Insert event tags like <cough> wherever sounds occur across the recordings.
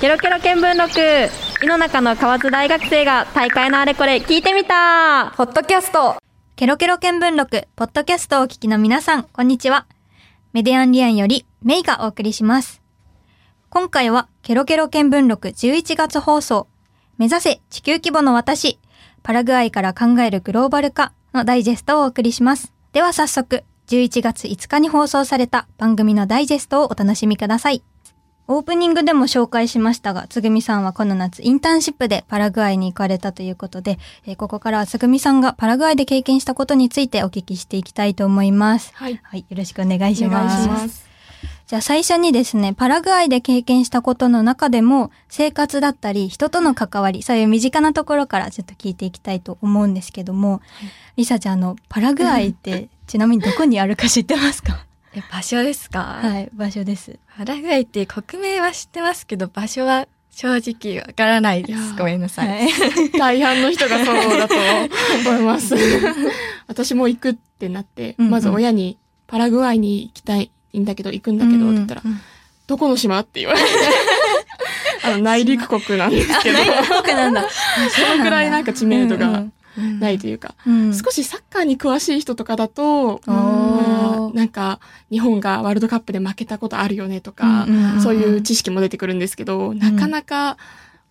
ケロケロ見聞録井の中の河津大学生が大会のあれこれ聞いてみたポッドキャストケロケロ見聞録、ポッドキャストをお聞きの皆さん、こんにちは。メディアンリアンより、メイがお送りします。今回は、ケロケロ見聞録11月放送、目指せ地球規模の私、パラグアイから考えるグローバル化のダイジェストをお送りします。では早速、11月5日に放送された番組のダイジェストをお楽しみください。オープニングでも紹介しましたが、つぐみさんはこの夏インターンシップでパラグアイに行かれたということで、えーここからはつぐみさんがパラグアイで経験したことについてお聞きしていきたいと思います。はいはい、よろしくお願いしお願ます。いしますじゃあ最初にですね、パラグアイで経験したことの中でも、生活だったり、人との関わり、そういう身近なところからちょっと聞いていきたいと思うんですけども、りさちゃん、あの、パラグアイって、ちなみにどこにあるか知ってますか？え場所ですか、はい、場所です。パラグアイって国名は知ってますけど、場所は正直わからないです。ごめんなさい。はい。<laughs> 大半の人がそうだと思います。<laughs> 私も行くってなって、うんうんまず親にパラグアイに行きたいんだけど、行くんだけどって言ったら、うんうんどこの島って言われて。あの、内陸国なんですけど、僕なんだ。<laughs> そのくらいなんか知名度がうんないというか、うん、少しサッカーに詳しい人とかだと、おまあー。なんか日本がワールドカップで負けたことあるよねとか、そういう知識も出てくるんですけど、なかなか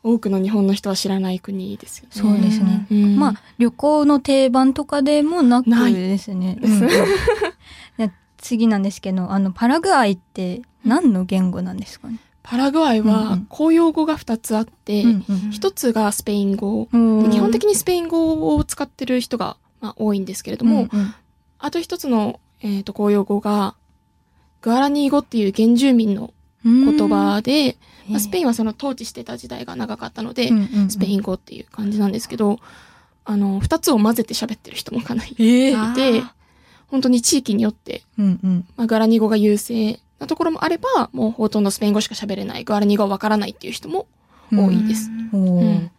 多くの日本の人は知らない国ですよね。そうですね。うん。まあ、旅行の定番とかでもなくないですね。うん。<laughs> で次なんですけど、あの、パラグアイって何の言語なんですかね？パラグアイうんうはん。公用語が2つあって、一つがスペイン語、で基本的にスペイン語を使ってる人が、まあ、多いんですけれども、うんうん。あと一つの、えー、と公用語がグアラニー語っていう原住民の言葉で、まあ、スペインはその統治してた時代が長かったので、スペイン。ン語っていう感じなんですけど、あの、二つを混ぜて喋ってる人もかなりえいあてー、本当に地域によって、うんうん。まあ、ガラニー語が優勢なところもあれば、もうほとんどスペイン語しか喋れない、ガラニー語はわからないっていう人も多いです。おーうん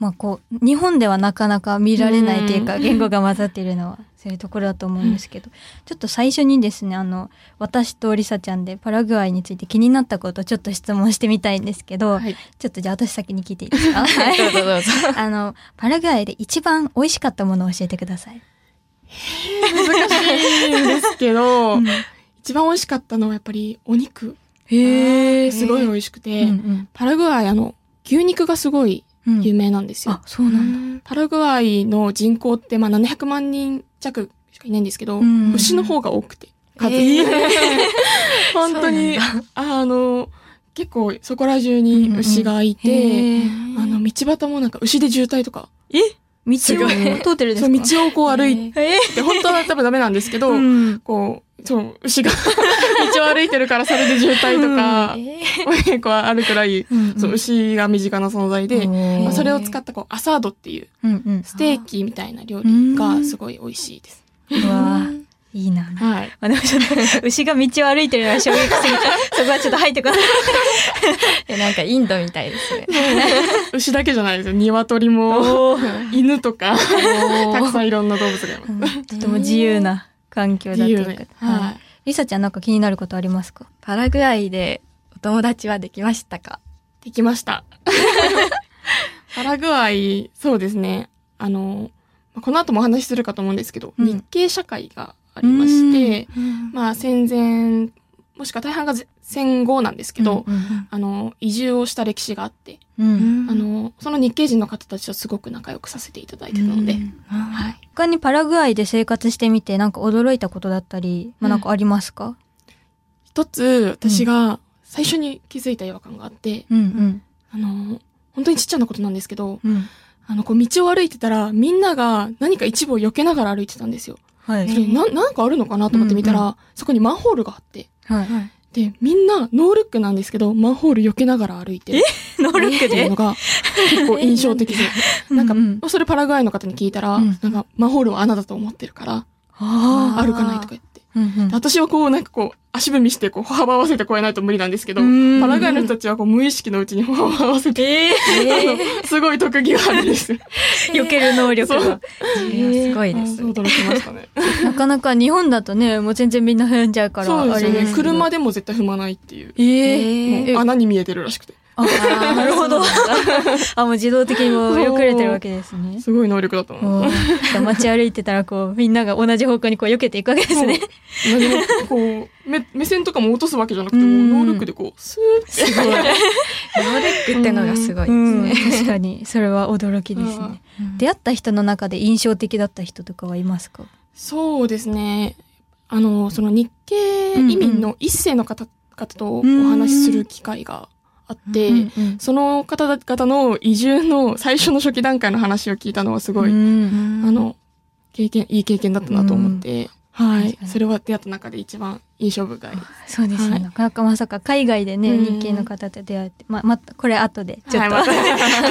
まあこう、日本ではなかなか見られないというか、うん言語が混ざっているのは、そういうところだと思うんですけど、ちょっと最初にですね、あの、私とりさちゃんでパラグアイについて気になったことをちょっと質問してみたいんですけど、はい。ちょっとじゃあ私先に聞いていいですか？はい <laughs> どうぞどうぞ。あの、パラグアイで一番美味しかったものを教えてください。難しいんですけど、一番美味しかったのはやっぱりお肉。へすごい美味しくて、うんパラグアイあの、牛肉がすごいうん。有名なんですよ。あ、そうなんだ。パラグアイの人口ってまあ700万人弱しかいないんですけど、うん牛の方が多くて。数。<laughs> 本当に、あの、結構そこら中に牛がいて、へーあの、道端もなんか牛で渋滞とか、道を通ってるんですか？道をこう歩いて、え本当は多分ダメなんですけど、うん。こう、そう、牛が <laughs> 道を歩いてるからそれで渋滞とか、結構あるくらい、そう、牛が身近な存在で、まあ、それを使ったこう、アサードっていう、うんうん。ステーキみたいな料理がすごい美味しいです。うわーいいな。はい。あでもちょっと、牛が道を歩いてるのは衝撃すぎた。そこはちょっと入ってこな <laughs> い。えなんかインドみたいですね。<laughs> 牛だけじゃないですよ。鶏も、<laughs> 犬とか、たくさんいろんな動物がいます。とても自由な環境だというか。はい。リサちゃんなんか気になることありますか？パラグアイでお友達はできましたか？できました。パラグアイ、そうですね。あの、まあこの後もお話しするかと思うんですけど、うん日系社会がありまして、まあ戦前、もしくは大半がぜ戦後なんですけど、うんあの、移住をした歴史があって、うん。あの、その日系人の方たちとすごく仲良くさせていただいてたので、うんはい。他にパラグアイで生活してみてなんか驚いたことだったり、まあ、なんかありますか？一つ、私が最初に気づいた違和感があって、うんうん。あの、本当にちっちゃなことなんですけど、うん。あの、こう道を歩いてたら、みんなが何か一部を避けながら歩いてたんですよ。はい。それな、なんかあるのかなと思って見たら、うんそこにマンホールがあって、はい。で、みんなノールックなんですけど、マンホール避けながら歩いてるノールックで？っていうのが結構印象的で。<laughs> なんか、うん。それパラグアイの方に聞いたら、うん。なんか、マンホールは穴だと思ってるから、あ歩かないとか言って。うんうん。で私はこう、なんかこう、足踏みして、こう、歩幅合わせて越えないと無理なんですけど、うんパラグアイの人たちはこう、無意識のうちに歩幅合わせて、えあの <laughs> すごい特技があるんです。ー、<laughs> 避ける能力そが。すごいですあ。驚きましたね。<laughs> なかなか日本だとね、もう全然みんな踏んじゃうから、そうですよね。車でも絶対踏まないっていう。えー、穴に見えてるらしくて。あ、<laughs> なるほど。<laughs> あ、もう自動的にもう避けれてるわけですね。すごい能力だと思う。街歩いてたらこう、みんなが同じ方向にこう避けていくわけですね。何もこう目目線とかも落とすわけじゃなくてうんもう能力でこうスーってすごい。<laughs> ノーレックってのがすごいですうん、ね。確かに、それは驚きですね。出会った人の中で印象的だった人とかはいますか？そうですねあのその日系移民の一世の方々とお話しする機会があって、うんうんその方々の移住の最初の初期段階の話を聞いたのはすごい、うん。あの経験いい経験だったなと思って、はい。確かに。それは出会った中で一番印象深い。そうですね、はい。なかなかまさか海外でね、うん。日系の方と出会えて、ま、また、これ後でちょっと、はい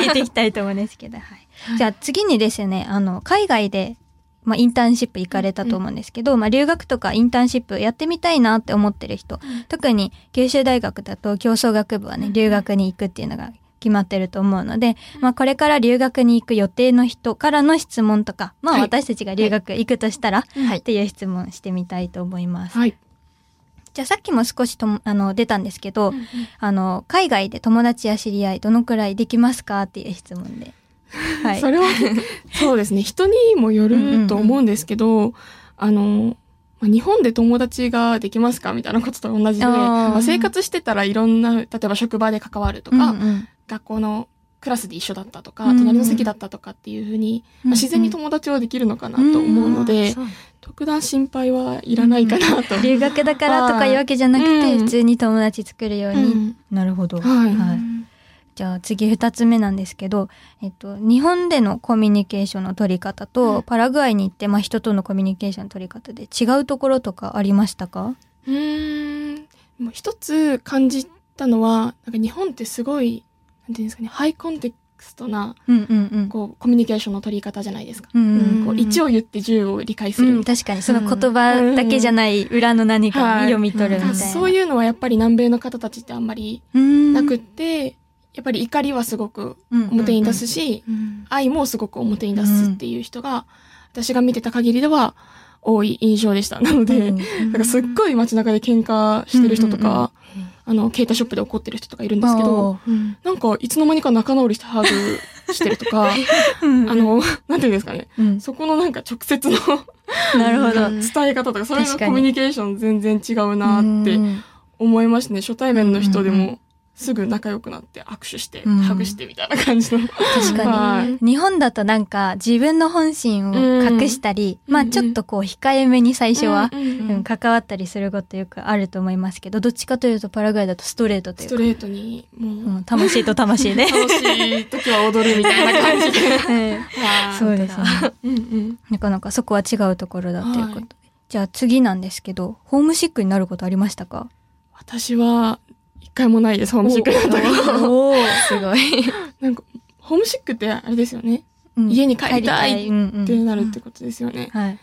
聞いていきたいと思うんですけど、はい。じゃあ次にですね、あの、海外で、まあ、インターンシップ行かれたと思うんですけど、まあ、留学とかインターンシップやってみたいなって思ってる人、特に九州大学だと競争学部はね、留学に行くっていうのが決まってると思うので、まあ、これから留学に行く予定の人からの質問とか、まあ、はい。私たちが留学行くとしたら、はい。っていう質問してみたいと思います。はい。じゃあさっきも少しともあの出たんですけど、あの海外で友達や知り合いどのくらいできますか？っていう質問で。はい。それは <laughs> そうですね。人にもよると思うんですけど、あのまあ日本で友達ができますかみたいなことと同じで、まあ、生活してたらいろんな例えば職場で関わるとか、うんうん。学校のクラスで一緒だったとか、うん隣の席だったとかっていうふうに、まあ自然に友達はできるのかなと思うので、そう。特段心配はいらないかなと。留学だからとかいうわけじゃなくて、うん。普通に友達作るように。うん。なるほど。はいじゃあ次二つ目なんですけど、えっと、日本でのコミュニケーションの取り方と、パラグアイに行って、まあ、人とのコミュニケーションの取り方で違うところとかありましたか？うーん。もう一つ感じたのは、なんか日本ってすごい、なんていうんですかね、ハイコンテクストな、うんうんうん。こう、コミュニケーションの取り方じゃないですか。うんうんこう1を言って10を理解するうん、確かにその言葉だけじゃない裏の何かを読み取るみたいな。そういうのはやっぱり南米の方たちってあんまりうんなくって、やっぱり怒りはすごく表に出すし、うん愛もすごく表に出すっていう人が、私が見てた限りでは多い印象でした。なので、うん。なんかすっごい街中で喧嘩してる人とか、あの、携帯ショップで怒ってる人とかいるんですけど、うん。なんかいつの間にか仲直りしてハグしてるとか、<laughs> あの、なんていうんですかね、うん。そこのなんか直接の <laughs> なるほど。伝え方とか、それのコミュニケーション全然違うなってうん。思いましたね。初対面の人でもすぐ仲良くなって握手して、うんハグしてみたいな感じの。確かはいに。日本だとなんか自分の本心を隠したり、まあうんうんちょっとこう控えめに最初は、うんうん関わったりすることよくあると思いますけど、どっちかというとパラグアイだとストレートというか、ストレートに、もう、うん、魂と魂で。楽しい時は踊るみたいな感じで。う <laughs> んはいそうですね。うんうん。なかなかそこは違うところだということで。はいじゃあ次なんですけど、ホームシックになることありましたか私は、一回もないです、ホームシックだったから。おーすごい。<laughs> なんか、ホームシックってあれですよね。うん家に帰りたいってなるってことですよね。はい。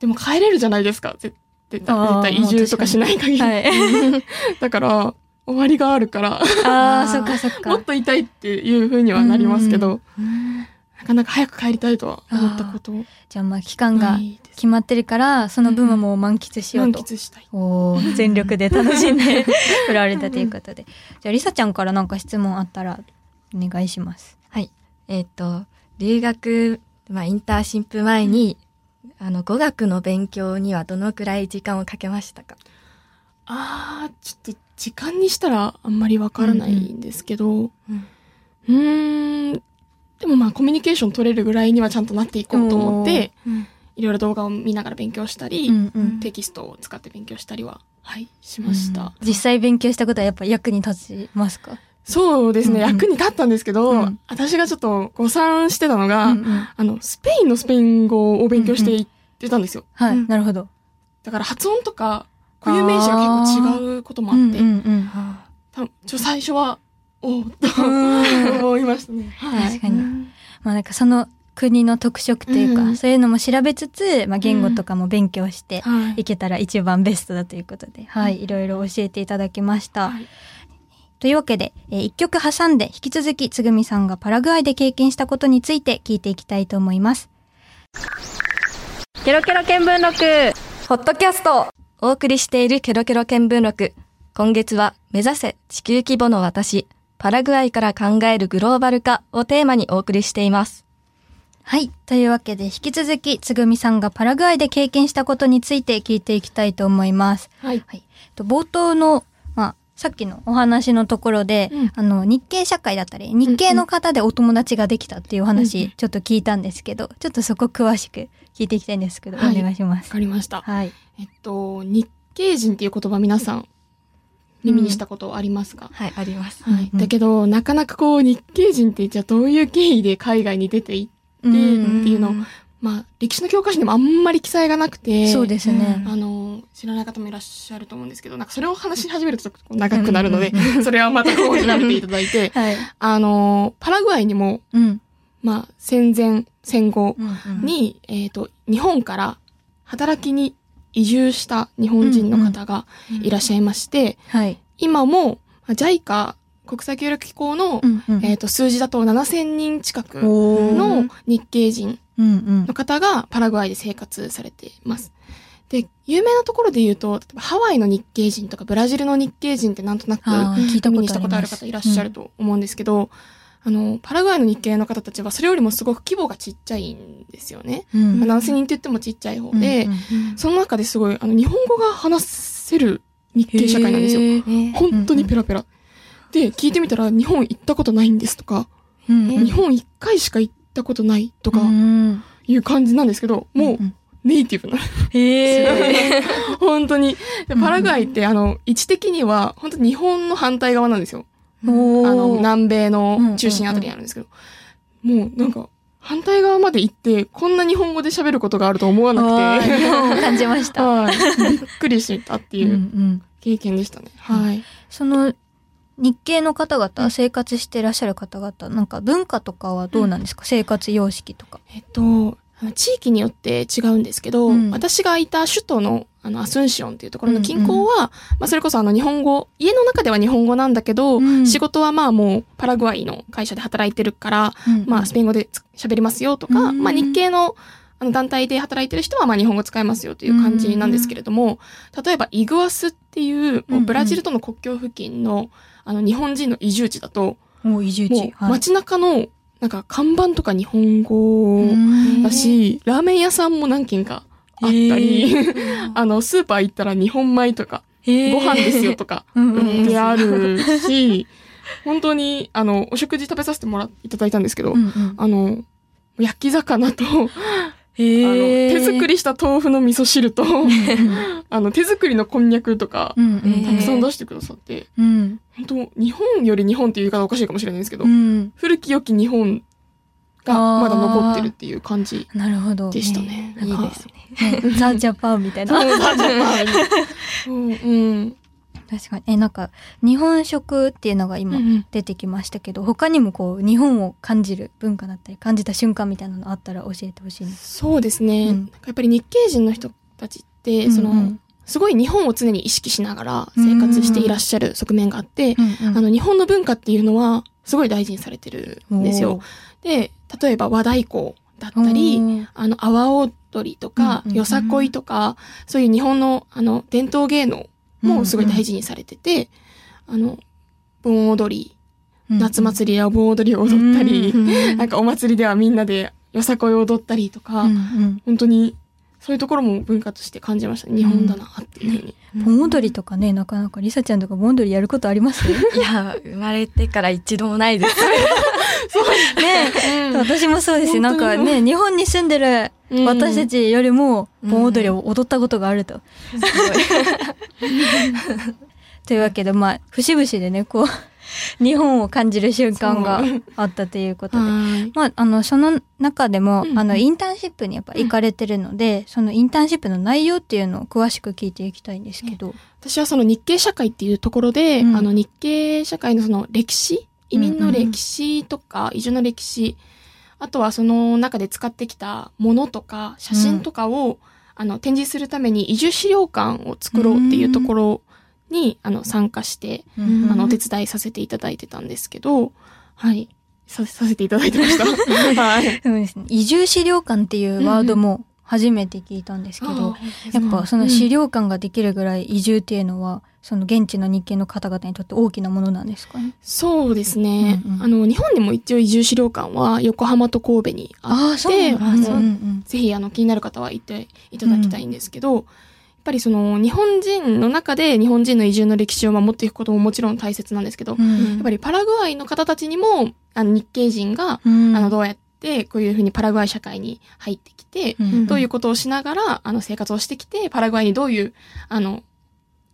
でも帰れるじゃないですか。絶絶対絶対移住とかしない限り。はい。<laughs> だから、終わりがあるから、ああ、そっかそっか。<laughs> もっといたいっていう風にはなりますけど、なかなか早く帰りたいとは思ったことじゃあまあ期間が。決まってるから、その分はもう満喫しよう満と。喫したい。おー全力で楽しんで <laughs> 振られたということで。じゃありさちゃんからなんか質問あったらお願いします。はい。えっ、と、留学、まあ、インターンシップ前に、あの、語学の勉強にはどのくらい時間をかけましたか？あー、ちょっと時間にしたらあんまりわからないんですけど、ううんーん、でもまあコミュニケーション取れるぐらいにはちゃんとなっていこうと思って、うん。いろいろ動画を見ながら勉強したり、うんうんテキストを使って勉強したりは、はい、しました。実際勉強したことはやっぱ役に立ちますか？そうですね、うんうん。役に立ったんですけど、うん。私がちょっと誤算してたのが、うんうん。あの、スペインのスペイン語を勉強していってたんですよ。はい、うん。なるほど。だから発音とか固有名詞が結構違うこともあって、うんうんうん。多分ちょ最初は、おおとうん思いましたね。はい。確かに。まあなんかその国の特色というか、うんそういうのも調べつつ、まあ言語とかも勉強してはいいけたら一番ベストだということで、はい、いろいろ教えていただきました。はいというわけで、えー一曲挟んで引き続きつぐみさんがパラグアイで経験したことについて聞いていきたいと思います。ケロケロ見聞録ポッドキャストお送りしているケロケロ見聞録。今月は目指せ地球規模の私、パパラグアイから考えるグローバル化をテーマにお送りしています。はい。というわけで、引き続き、つぐみさんがパラグアイで経験したことについて聞いていきたいと思います。はい。はい。と冒頭の、まあ、さっきのお話のところで、うんあの、日系社会だったり、日系の方でお友達ができたっていうお話、うんちょっと聞いたんですけど、ちょっとそこ詳しく聞いていきたいんですけど、はいお願いしますわ。かりました。はい。えっと、日系人っていう言葉皆さん耳にしたことありますか、はい、あります。はい。うんだけど、なかなかこう、日系人ってじゃあどういう経緯で海外に出ていってうんっていうのを、まあ、歴史の教科書にもあんまり記載がなくて、そうですね。あの、知らない方もいらっしゃると思うんですけど、なんかそれを話し始めると長くなるのでうんうん、それはまたこう調べていただいて、<laughs> はい。あの、パラグアイにも、うん。まあ、戦前、戦後うんうん、に、えっ、と、日本から働きに移住した日本人の方がいらっしゃいまして、はい。今も、まあ JICA 国際協力機構の、うんうんえっ、と、数字だと7000人近くの日系人うんうん。の方がパラグアイで生活されています。で、有名なところで言うと、例えばハワイの日系人とかブラジルの日系人ってなんとなく聞いたことある方いらっしゃると思うんですけど、あの、パラグアイの日系の方たちはそれよりもすごく規模がちっちゃいんですよね。うんまあ、7000人って言ってもちっちゃい方で、うんうんその中ですごい、あの、日本語が話せる日系社会なんですよ。本当にペラペラ。で、聞いてみたら日本行ったことないんですとか、日本一回しか行ったことないとかうんいう感じなんですけど、もうネイティブな。へ <laughs> 本当に。でパラグアイって、あの、位置的には、本当に日本の反対側なんですよ。あの、南米の中心あたりにあるんですけど。もう、なんか、反対側まで行って、こんな日本語で喋ることがあると思わあなーくて。日本を感じました。<laughs> はい。びっくりしたっていううんうん経験でしたね。はい。その日系の方々、生活してらっしゃる方々、なんか文化とかはどうなんですか、生活様式とか。えっと、地域によって違うんですけど、うん私がいた首都のあのアスンシオンっていうところの近郊は、まあそれこそあの日本語、家の中では日本語なんだけど、うん。仕事はまあもうパラグアイの会社で働いてるから、まあスペイン語でつ喋りますよとか、うん。まあ日系のあの団体で働いてる人はまあ日本語使えますよという感じなんですけれども、例えばイグアスっていうもうブラジルとの国境付近のあの日本人の移住地だと、もう移住地。街中のなんか看板とか日本語だし、ラーメン屋さんも何軒かあったり、<laughs> あの、スーパー行ったら日本米とか、ご飯ですよとか、売ってあるし、本当に、あの、お食事食べさせてもらいただいたんですけど、うんうん。あの、焼き魚と、あの、へ手作りした豆腐の味噌汁と、<laughs> あの、手作りのこんにゃくとかたくさん出してくださって、うん。本当日本より日本っていう言い方おかしいかもしれないんですけど、うん。古き良き日本がまだ残ってるっていう感じなるほど。でしたね。いいはいですね。ねザ・ジャパンみたいな。そ <laughs> うザジャパンうん、うん。確かに。え、なんか、日本食っていうのが今うん出てきましたけど、他にもこう、日本を感じる文化だったり、感じた瞬間みたいなのあったら教えてほしいです。そうですね。うんやっぱり日系人の人たちって、その、うんうんすごい日本を常に意識しながら生活していらっしゃる側面があって、うんうんあの、日本の文化っていうのは、すごい大事にされてるんですよ。で、例えば和太鼓だったり、あの、阿波踊りとか、うんうんよさこいとか、そういう日本の、あの、伝統芸能もすごい大事にされてて、あの、盆踊り、夏祭りや盆踊りを踊ったり、うん。なんかお祭りではみんなでよさこいを踊ったりとか、うんうん。本当にそういうところも文化として感じました。日本だなっていうふうに。盆踊りとかね、なかなか、りさちゃんとか盆踊りやることあります？ね <laughs> いや、生まれてから一度もないです。<laughs> え、私もそうですよ。なんかね、日本に住んでるうん私たちよりも盆踊りを踊ったことがあると。<laughs> というわけで、まあ、節々でね、こう、日本を感じる瞬間があったということで。はい。まあ、あの、その中でも、うんうん。あの、インターンシップにやっぱ行かれてるので、そのインターンシップの内容っていうのを詳しく聞いていきたいんですけど。私はその日系社会っていうところで、うん。あの日系社会のその歴史、移民の歴史とか、移住の歴史、あとはその中で使ってきたものとか、写真とかを、あの展示するために移住資料館を作ろうっていうところに、あの参加して、うんあのお手伝いさせていただいてたんですけど、はい。ささせていただいてました。<laughs> はい。そうですね。移住資料館っていうワードも、初めて聞いたんですけど、あやっぱその資料館ができるぐらい移住っていうのは、その現地の日系の方々にとって大きなものなんですかね？そうですね、うんうんあの日本にも一応移住資料館は横浜と神戸にあってああのうんうんぜひあの気になる方は行っていただきたいんですけど、やっぱりその日本人の中で日本人の移住の歴史を守っていくことももちろん大切なんですけど、やうん。っぱりパラグアイの方たちにもあの日系人が、うん。あのどうやってこういうふうにパラグアイ社会に入ってきて、うん。どういうことをしながらあの生活をしてきてパラグアイにどういうあの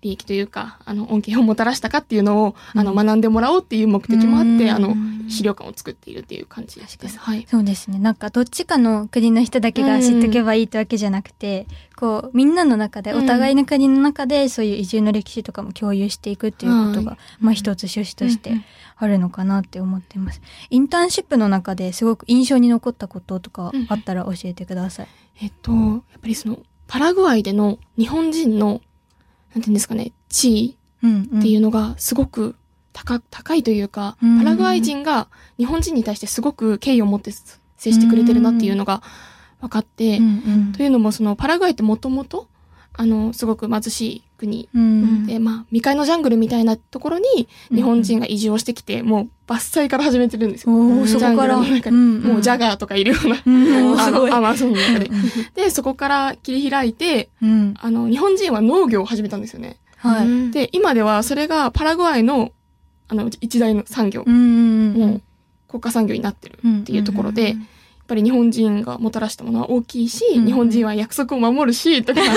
利益というかあの恩恵をもたらしたかっていうのを、あのうん。学んでもらおうっていう目的もあって、うん。あの資料館を作っているっていう感じです。はい。そうですね。なんかどっちかの国の人だけが知っとけばいいってわけじゃなくて、こうみんなの中で、うんお互いの国の中でそういう移住の歴史とかも共有していくっていうことが、はまあ一つ趣旨としてうんうんあるのかなって思ってます。インターンシップの中ですごく印象に残ったこととかあったら教えてください。えっと、やっぱりそのパラグアイでの日本人のなんていうんですかね地位うん、うん。っていうのがすごく高高いというか、うんパラグアイ人が日本人に対してすごく敬意を持って接してくれてるなっていうのが分かって、うんうんというのもそのパラグアイってもともとあのすごく貧しい国うんで、まあ、未開のジャングルみたいなところに日本人が移住をしてきて、もう伐採から始めてるんですよ。おーそこから。ジャングルの中にうんもうジャガーとかいるような、うのアマゾンの中で。で、そこから切り開いて、うん。あの、日本人は農業を始めたんですよね。はい。で、今ではそれがパラグアイの、あの、一大の産業、もう国家産業になってるっていうところで、やっぱり日本人がもたらしたものは大きいし、うん日本人は約束を守るし、とか、<laughs> そ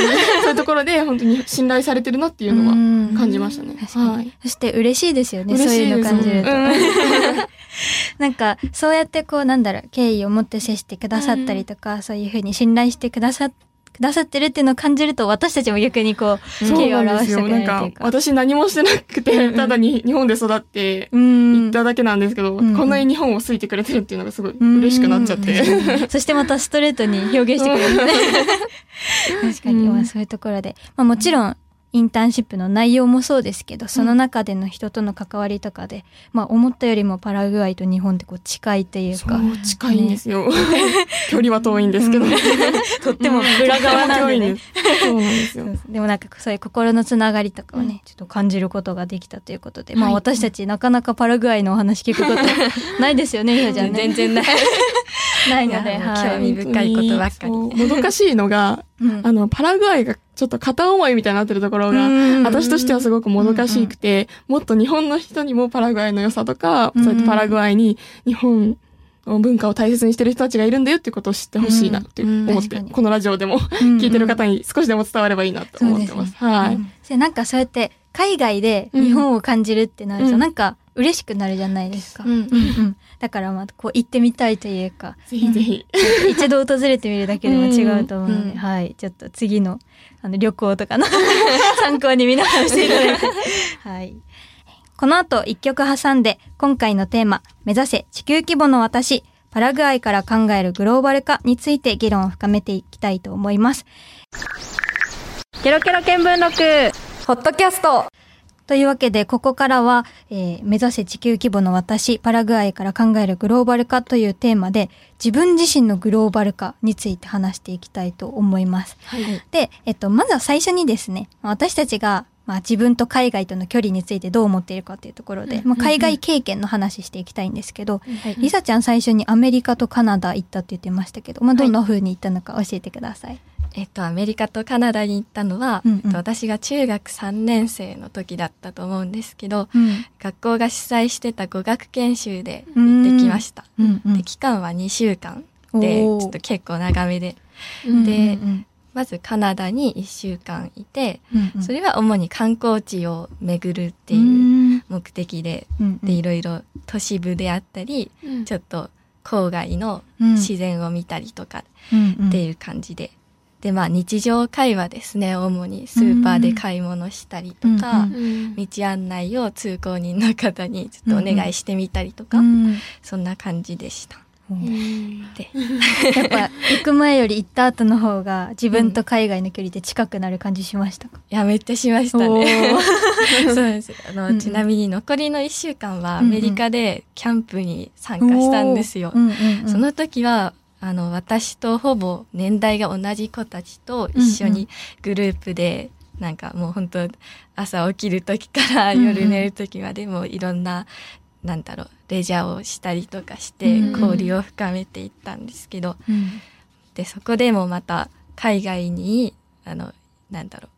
ういうところで本当に信頼されてるなっていうのはうん感じましたね。はい。そして嬉しいですよね。そういうの感じると。うん <laughs> なんか、そうやってこう、なんだろう、敬意を持って接してくださったりとか、そういうふうに信頼してくださ、くださってるっていうのを感じると、私たちも逆にこう、敬意を。表してくれなんかるという、か。私何もしてなくて、ただに日本で育ってうん行っただけなんですけど、うんこんなに日本を好いてくれてるっていうのがすごい嬉しくなっちゃって。そしてまたストレートに表現してくれる。<laughs> 確かに、うんまあそういうところで。まあもちろん、インターンシップの内容もそうですけど、その中での人との関わりとかで、まあ思ったよりもパラグアイと日本ってこう近いというか、そう、近いんですよ。<laughs> 距離は遠いんですけど。とっても裏側なんでね遠いん。です。そうなんですよ。でもなんかそういう心のつながりとかをね、ちょっと感じることができたということで、まあはい私たちなかなかパラグアイのお話聞くことないですよね、ひよちゃんね。全然ない。ないので、はい。興味深いことばっかり。もどかしいのが、うん。あの、パラグアイがちょっと片思いみたいになってるところが、うん私としてはすごくもどかしくて、もっと日本の人にもパラグアイの良さとか、うんそうやってパラグアイに日本の文化を大切にしてる人たちがいるんだよっていうことを知ってほしいなって思って、うん。確かに。このラジオでも聞いてる方に少しでも伝わればいいなと思ってます。はい。でなんかそうやって海外で日本を感じるってなると、うん。なんか嬉しくなるじゃないですか。うんうんうんだからまあこう行ってみたいというか、ぜひぜひ。一度訪れてみるだけでも違うと思うので、うんはい。ちょっと次のあの旅行とかの <laughs> 参考に皆さんして <laughs> いただいて。はい。この後一曲挟んで、今回のテーマ、目指せ地球規模の私、パラグアイから考えるグローバル化について議論を深めていきたいと思います。ケロケロ見聞録ホットキャストというわけで、ここからは、えー目指せ地球規模の私、パラグアイから考えるグローバル化というテーマで、自分自身のグローバル化について話していきたいと思います。で、えっと、まずは最初にですね、私たちが、まあ、自分と海外との距離についてどう思っているかというところで、まあ、海外経験の話していきたいんですけど、リサちゃん最初にアメリカとカナダ行ったって言ってましたけど、まあ、どんな風に行ったのか教えてください。えっと、アメリカとカナダに行ったのは、うんうん。えっと私が中学3年生の時だったと思うんですけど、うん。学校が主催してた語学研修で行ってきました。うんうんで期間は2週間で、ちょっと結構長めで。うんでうん。まずカナダに1週間いて、うんうん。それは主に観光地を巡るっていう目的で、うんで、いろいろ都市部であったり、ちょっと郊外のうん。自然を見たりとかうんうん。っていう感じで。で、まあ日常会話ですね。主にスーパーで買い物したりとか、うん道案内を通行人の方にちょっとお願いしてみたりとか、うん。そんな感じでした。で、<laughs> やっぱ行く前より行った後の方が自分と海外の距離で近くなる感じしましたか、いや、めっちゃしましたおね。ー。<laughs> そうです。あの、うんうん。ちなみに残りの1週間はアうんうん。メリカでキャンプに参加したんですよ。うんうんうん。その時は、あの、私とほぼ年代が同じ子たちと一緒にグループで、なんかもう本当朝起きる時から夜寝る時までもいろんな、なんだろう、レジャーをしたりとかしてうん。交流を深めていったんですけど、で、そこでもまた海外に、あの、なんだろう、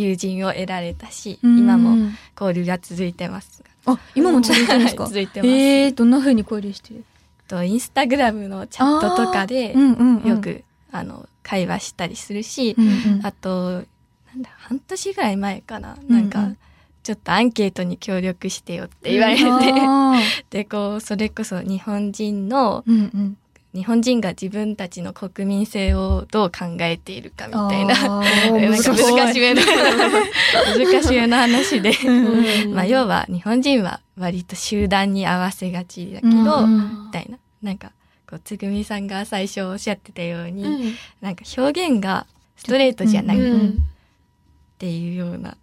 友人を得られたし、今も交流が続いてます。あ、今も続いてるんですか？<laughs> はい続いてます。えー、どんな風に交流してる？と、インスタグラムのチャットとかで、うんうんうん。よく、あの、会話したりするし、うんうん。あと、なんだ、半年ぐらい前かな、うんうん。なんか、ちょっとアンケートに協力してよって言われて、あ <laughs> で、こう、それこそ日本人のー、うんうん日本人が自分たちの国民性をどう考えているかみたいな、あ <laughs> なんか難しめの、<laughs> 難しめの話で、まあ、要は日本人は割と集団に合わせがちだけど、うんみたいな。なんか、こう、つぐみさんが最初おっしゃってたように、うん。なんか表現がストレートじゃないっうん。ていうような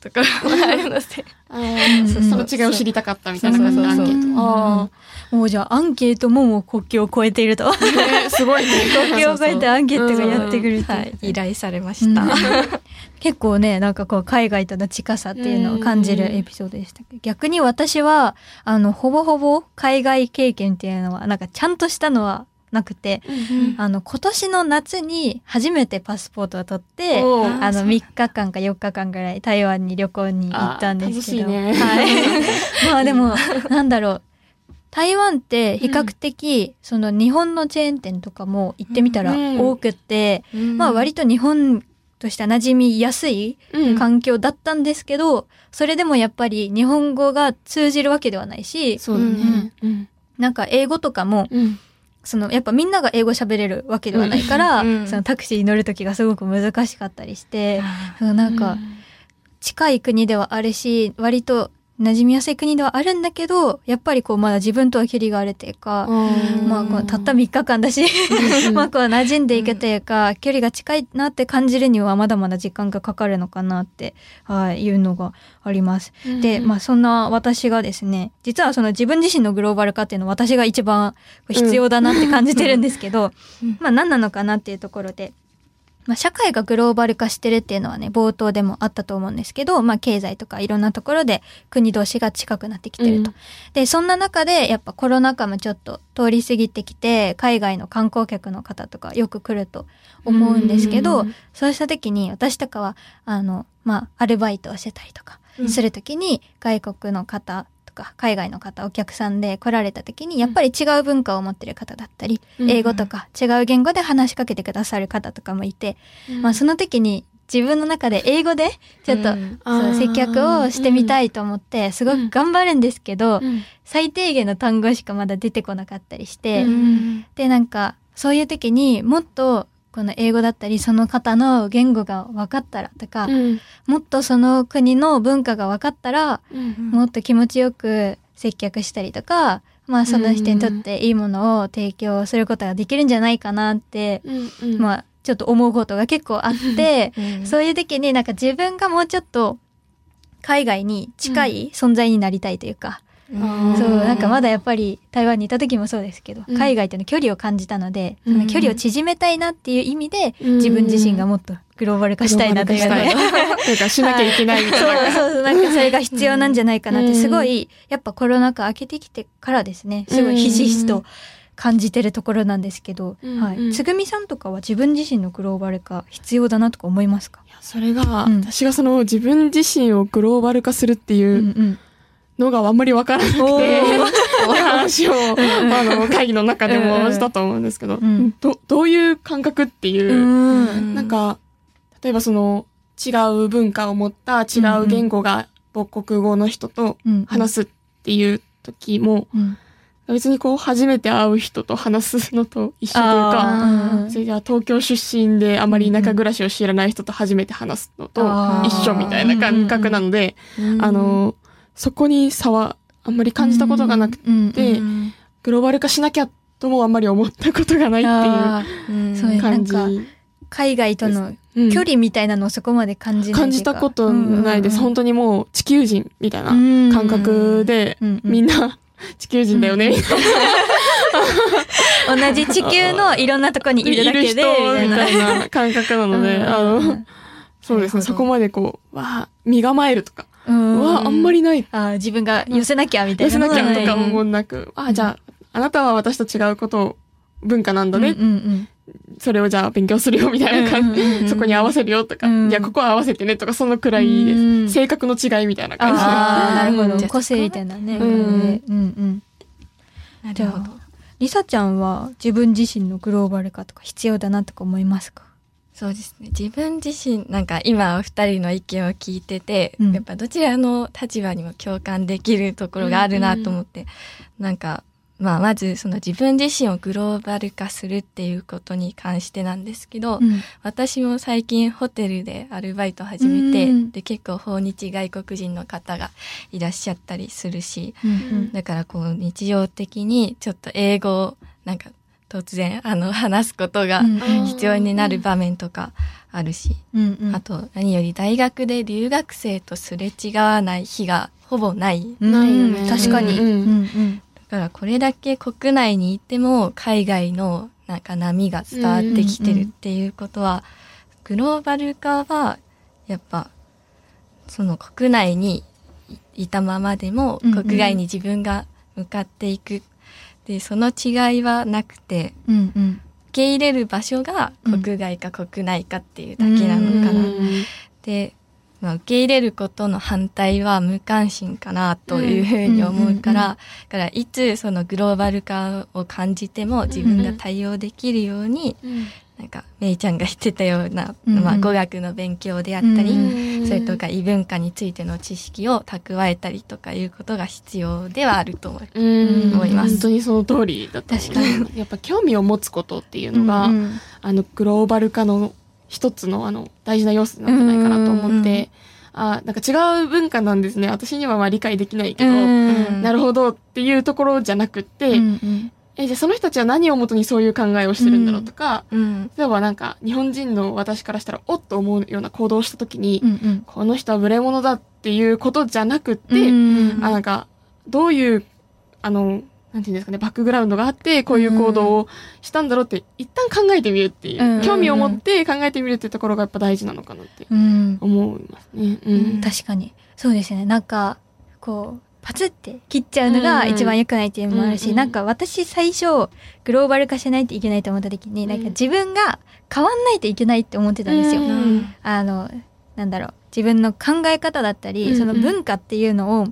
ところもあるので、その違いを知りたかったみたいな感じでアンケーうん。ト。あもうじゃあアンケートももう国境を越えていると。すごいね。<laughs> 国境を越えてアンケートがやってくるって依頼されました。うん。結構ね、なんかこう海外との近さっていうのを感じるエピソードでしたけど、逆に私は、あの、ほぼほぼ海外経験っていうのは、なんかちゃんとしたのはなくて、あの、今年の夏に初めてパスポートを取って、あの、3日間か4日間ぐらい台湾に旅行に行ったんですけど。ね。はい。<laughs> まあでも、なんだろう。台湾って比較的、その日本のチェーン店とかも行ってみたらうん多くって、まあ割と日本としては馴染みやすいうん。環境だったんですけど、それでもやっぱり日本語が通じるわけではないし、そうだね。うん。なんか英語とかも、うんそのやっぱみんなが英語喋れるわけではないから、うんそのタクシーに乗る時がすごく難しかったりして、そうなんか近い国ではあるし、割と馴染みやすい国ではあるんだけど、やっぱりこうまだ自分とは距離があるというか、まあこうたった3日間だし、<laughs> まあこう馴染んでいくというか、距離が近いなって感じるにはまだまだ時間がかかるのかなって、はい、いうのがあります。で、まあそんな私がですね、実はその自分自身のグローバル化っていうのは私が一番必要だなって感じてるんですけど、まあ何なのかなっていうところで、まあ社会がグローバル化してるっていうのはね、冒頭でもあったと思うんですけど、まあ経済とかいろんなところで国同士が近くなってきてると。うん。で、そんな中でやっぱコロナ禍もちょっと通り過ぎてきて、海外の観光客の方とかよく来ると思うんですけど、うん。そうした時に私とかは、あの、まあ、アルバイトをしてたりとかする時に、外国の方とか、海外の方、お客さんで来られた時に、やっぱり違う文化を持ってる方だったり、うん。英語とか違う言語で話しかけてくださる方とかもいて、まあ、その時に自分の中で英語でちょっと、うん。そう接客をしてみたいと思って、すごく頑張るんですけど、うん。最低限の単語しかまだ出てこなかったりして、うん。で、なんか、そういう時にもっと、この英語だったり、その方の言語が分かったらとか、うん。もっとその国の文化が分かったら、うんもっと気持ちよく接客したりとか、まあその人にとっていいものを提供することができるんじゃないかなって、うんうん。まあちょっと思うことが結構あって、うんそういう時になんか自分がもうちょっと海外に近い存在になりたいというか、うんそう、なんかまだやっぱり台湾にいた時もそうですけど、うん。海外との距離を感じたので、うん。その距離を縮めたいなっていう意味で、うん。自分自身がもっとグローバル化したいなというかね。<laughs> というかしなきゃいけないみたいな。そうそうなんかそれが必要なんじゃないかなって、うんすごい、やっぱコロナ禍明けてきてからですね、すごいひしひしと感じてるところなんですけど、うん。うん。はい。つぐみさんとかは自分自身のグローバル化必要だなとか思いますか？いやそれが、うん。私がその自分自身をグローバル化するってうんいううんのがあんまりわからなくて、話を、あの、会議の中でもしたと思うんですけど、んど、どういう感覚っていう、うん。なんか、例えばその、違う文化を持った違う言語が母国語の人とうん。話すっていう時も、うん。別にこう、初めて会う人と話すのと一緒というか、それじゃあ東京出身であまり田舎暮らしを知らない人と初めて話すのと一緒みたいな感覚なので、あの、そこに差はあんまり感じたことがなくて、グローバル化しなきゃともあんまり思ったことがないっあていう感じ。海外とのうん。距離みたいなのをそこまで感じない感じたことないです。本当にもう地球人みたいな感覚で、みんなな地球人だよね、みたいな同じ地球の <laughs> いろんなとこにいるだけで、みたいな。感覚なので、あの、そうですね、そこまでこう、わあ、身構えるとか、うん。わあ、あんまりない。あー自分が寄せなきゃみたい寄なせなきゃとかももなく、あ、じゃあ、あなたは私と違うことを、文化なんだね、うんうんそれをじゃあ勉強するよみたいな感じ、うんうんうんそこに合わせるよとか、うん。じゃあここは合わせてねとか、そのくらいで。す。うん性格の違いみたいな感じ。で。ああ、なるほど。うん。個性みたいなね。うん。うんうん。うん。じゃあ、りさちゃんは自分自身のグローバル化とか必要だなとか思いますか？そうですね。自分自身、なんか今お二人の意見を聞いてて、うん。やっぱどちらの立場にも共感できるところがあるなと思って、なんか、まあまずその自分自身をグローバル化するっていうことに関してなんですけど、うん。私も最近ホテルでアルバイト始めて、うんで結構訪日外国人の方がいらっしゃったりするし、うん。だからこう日常的にちょっと英語をなんか突然あの話すことがうん必要になる場面とかあるし、うんうんあと何より大学で留学生とすれ違わない日がほぼない。ないよねうん確かに。うんうんうんだからこれだけ国内にいても海外のなんか波が伝わってきてるっていうことは、グローバル化はやっぱその国内にいたままでも国外に自分が向かっていく。で、その違いはなくて、うんうん。受け入れる場所が国外か国内かっていうだけなのかな。うんで、まあ、受け入れることの反対は無関心かなというふうに思うから、うんうんだからいつそのグローバル化を感じても自分が対応できるように、なんかめいちゃんが言ってたような、うんうん。まあ、語学の勉強であったり、うんそれとか異文化についての知識を蓄えたりとかいうことが必要ではあると思います。本当にその通りだった確かに。やっぱ興味を持つことっていうのが、うんうん。あのグローバル化の一つのあの大事な要素なんじゃないかなと思って、あなんか違う文化なんですね。私にはまあ理解できないけど、うん。なるほどっていうところじゃなくって、うんうんえじゃあその人たちは何をもとにそういう考えをしてるんだろうとか、うん。例えばなんか日本人の私からしたらおっと思うような行動をした時に、うんうん。この人は無礼者だっていうことじゃなくって、うんあなんかどういうあのなんていうんですかねバックグラウンドがあってこういう行動をしたんだろうって一旦考えてみるっていう、うん興味を持って考えてみるっていうところがやっぱ大事なのかなってうん。思いますね。うん。確かに。そうですね。なんかこうパツって切っちゃうのが一番良くないっていうのもあるし、うんうん。なんか私最初グローバル化しないといけないと思った時に、うん。なんか自分が変わんないといけないって思ってたんですよ。うん。あのなんだろう。自分の考え方だったり、うんうん。その文化っていうのを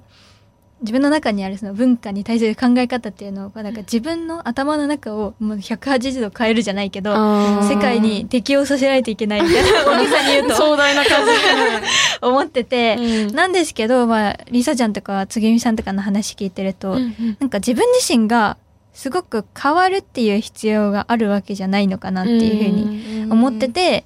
自分の中にあるその文化に対する考え方っていうのをなんか自分の頭の中をもう180度変えるじゃないけど世界に適応させないといけないみたいな <laughs> 大げさに言うと。壮大な感じ。<laughs> 思ってて、で、うん。なんですけど、まあ、リサちゃんとかつぐみさんとかの話聞いてると、うんなん。か自分自身がすごく変わるっていう必要があるわけじゃないのかなっていうふうに思ってて、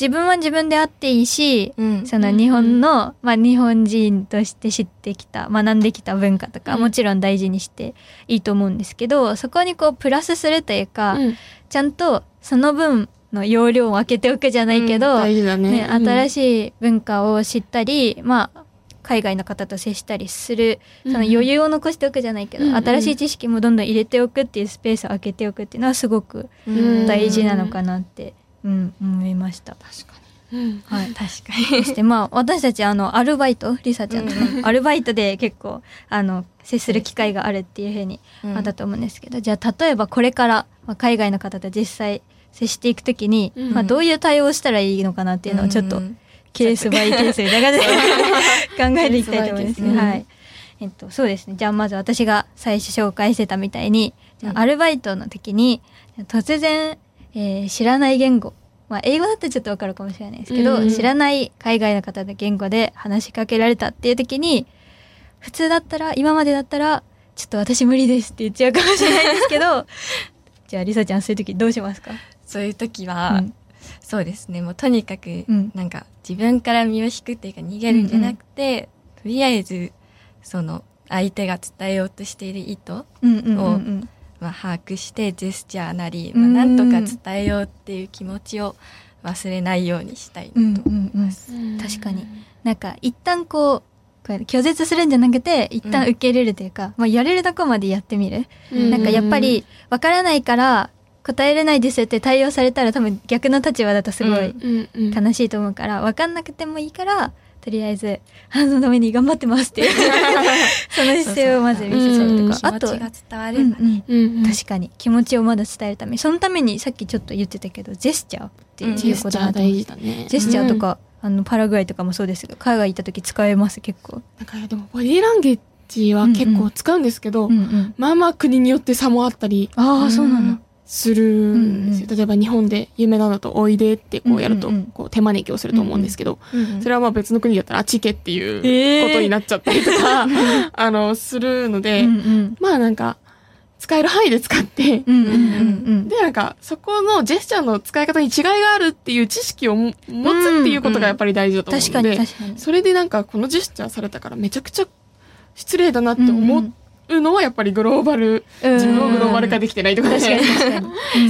自分は自分であっていいし、うん、その日本の、まあ日本人として知ってきた、学んできた文化とか、うん。もちろん大事にしていいと思うんですけど、そこにこうプラスするというか、うん。ちゃんとその分の容量を空けておくじゃないけど、大事だね。ね、新ししい文化を知ったり、まあ、海外の方と接したりする、その余裕を残しておくじゃないけど、うん。うん。新しい知識もどんどん入れておくっていうスペースを空けておくっていうのはすごくうん。大事なのかなって、うん、思いました。確かに、うんはい。確かに。そしてまあ、私たちあの、アルバイト、リサちゃんとか、アルバイトで結構、あの、接する機会があるっていうふうにうんあったと思うんですけど、じゃあ例えばこれから、まあ、海外の方と実際接していくときに、うんまあどういう対応をしたらいいのかなっていうのをちょっと、うんケースバイケースみたいな感じで <laughs> 考えていきたいと思いますね。はい。えっと、そうですね。じゃあまず私が最初紹介してたみたいに、じゃあアルバイトの時に、突然、えー知らない言語、まあ英語だったらちょっとわかるかもしれないですけど、うん知らない海外の方の言語で話しかけられたっていう時に、普通だったら、今までだったら、ちょっと私無理ですって言っちゃうかもしれないですけど、<laughs> じゃあリサちゃんそういう時どうしますか？そういう時は、うん。そうですね。もうとにかく、うん。なんか自分から身を引くっていうか逃げるんじゃなくて、とりあえずその相手が伝えようとしている意図、うんうんうんうん。まあ、把握してジェスチャーなり、うん。まあ、なんとか伝えようっていう気持ちを忘れないようにしたいなと思います。確かに。なんか一旦こう拒絶するんじゃなくて、一旦受け入れるというか、まあやれるとこまでやってみる。なんかやっぱり、わからないから、答えれないですって対応されたら多分逆の立場だとすごいうん。うん。悲しいと思うから、わかんなくてもいいから、とりあえず、あのために頑張ってますっていう、<laughs> その姿勢をまず見せちゃうとか。あと、気持ちが伝わればね。うんうん。うんうん。確かに気持ちをまだ伝えるため。にそのためにさっきちょっと言ってたけどジェスチャーっていうジェスチャー大事だね。ジェスチャーとか、あのパラグアイとかもそうですが海外行った時使えます？結構。なんかでもボディーランゲージは結構使うんですけど、うんうんまあまあ国によって差もあったり。ああそうなのするんですよ、うん例えば日本で有名なのだと「おいで」ってこうやるとうんうんうん。こう手招きをすると思うんですけど、うんそれはまあ別の国だったら「あちけ」っていうえーことになっちゃったりとか、<laughs> あのするので、うんうん。まあなんか使える範囲で使って、うんうんうんでなんかそこのジェスチャーの使い方に違いがあるっていう知識をも持つっていうことがやっぱり大事だと思うので、に確かに。それでなんかこのジェスチャーされたからめちゃくちゃ失礼だなって思うのはやっぱりグローバル、うん。自分をグローバル化できてないとかね、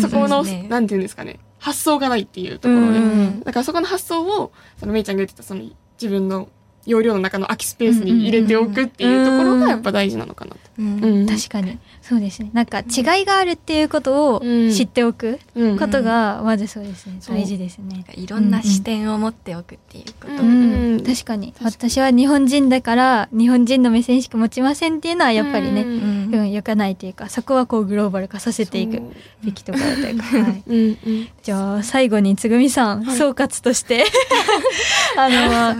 そこの、なんていうんですかね、発想がないっていうところで、うん。だからそこの発想を、そのめいちゃんが言ってたその自分の容量の中の空きスペースに入れておくっていうところがやっぱ大事なのかなと。確かにそうですね。なんか違いがあるっていうことをうん。知っておくうん。ことがまずそうですね。大事ですね。いろんな視点を持っておくっていうこと。確かに。私は日本人だから日本人の目線しか持ちませんっていうのはやっぱりね、うん。うん。うん、良かないというかそこはこうグローバル化させていくべきところというか。<laughs> じゃあ最後につぐみさん、はい。総括として。<laughs> あのまあ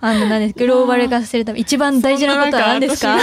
あの何ですグローバル化させるため一番大事なことは何ですか？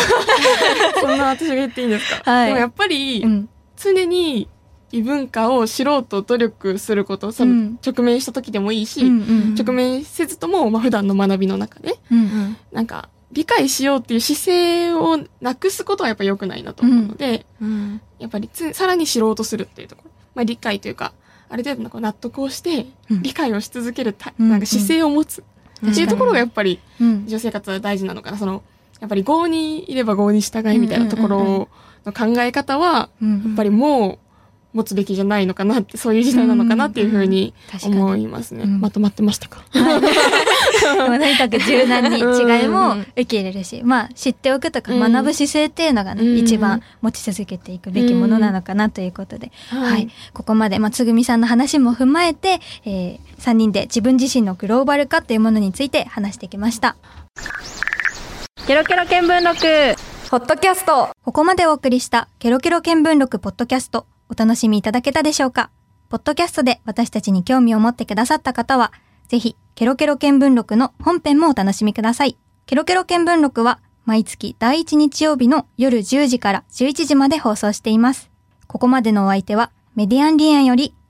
そんな私 <laughs> が言っていいんですか、はいでもやっぱり、うん。常に異文化を知ろうと努力すること、そのうん。直面した時でもいいし、うんうん直面せずとも、まあ、普段の学びの中で、うんなんか、理解しようっていう姿勢をなくすことはやっぱ良くないなと思うので、うん。やっぱりつさらに知ろうとするっていうところ。まあ、理解というか、ある程度のこう納得をして、うん。理解をし続けるた、うんなんか姿勢を持つ。っていうところがやっぱりうん。女性活は大事なのかな。その、やっぱり合にいれば合に従いみたいなとこうんうんうんろの考え方は、うんやっぱりもう持つべきじゃないのかなって、そういう時代なのかなっていうふうに思いますね。うん。まとまってましたか？でもとにかく柔軟に違いもうん受け入れるし、まあ知っておくとかうん。学ぶ姿勢っていうのがね、うん。一番持ち続けていくべきものなのかなということで、ははい。ここまで、まあ、つぐみさんの話も踏まえて、えー、3人で自分自身のグローバル化というものについて話してきました。ケロケロ見聞録ポッドキャストここまでお送りしたケロケロ見聞録ポッドキャストお楽しみいただけたでしょうか？ポッドキャストで私たちに興味を持ってくださった方は、ぜひケロケロ見聞録の本編もお楽しみください。ケロケロ見聞録は毎月第1日曜日の夜10時から11時まで放送しています。ここまでのお相手はメディアンリエンより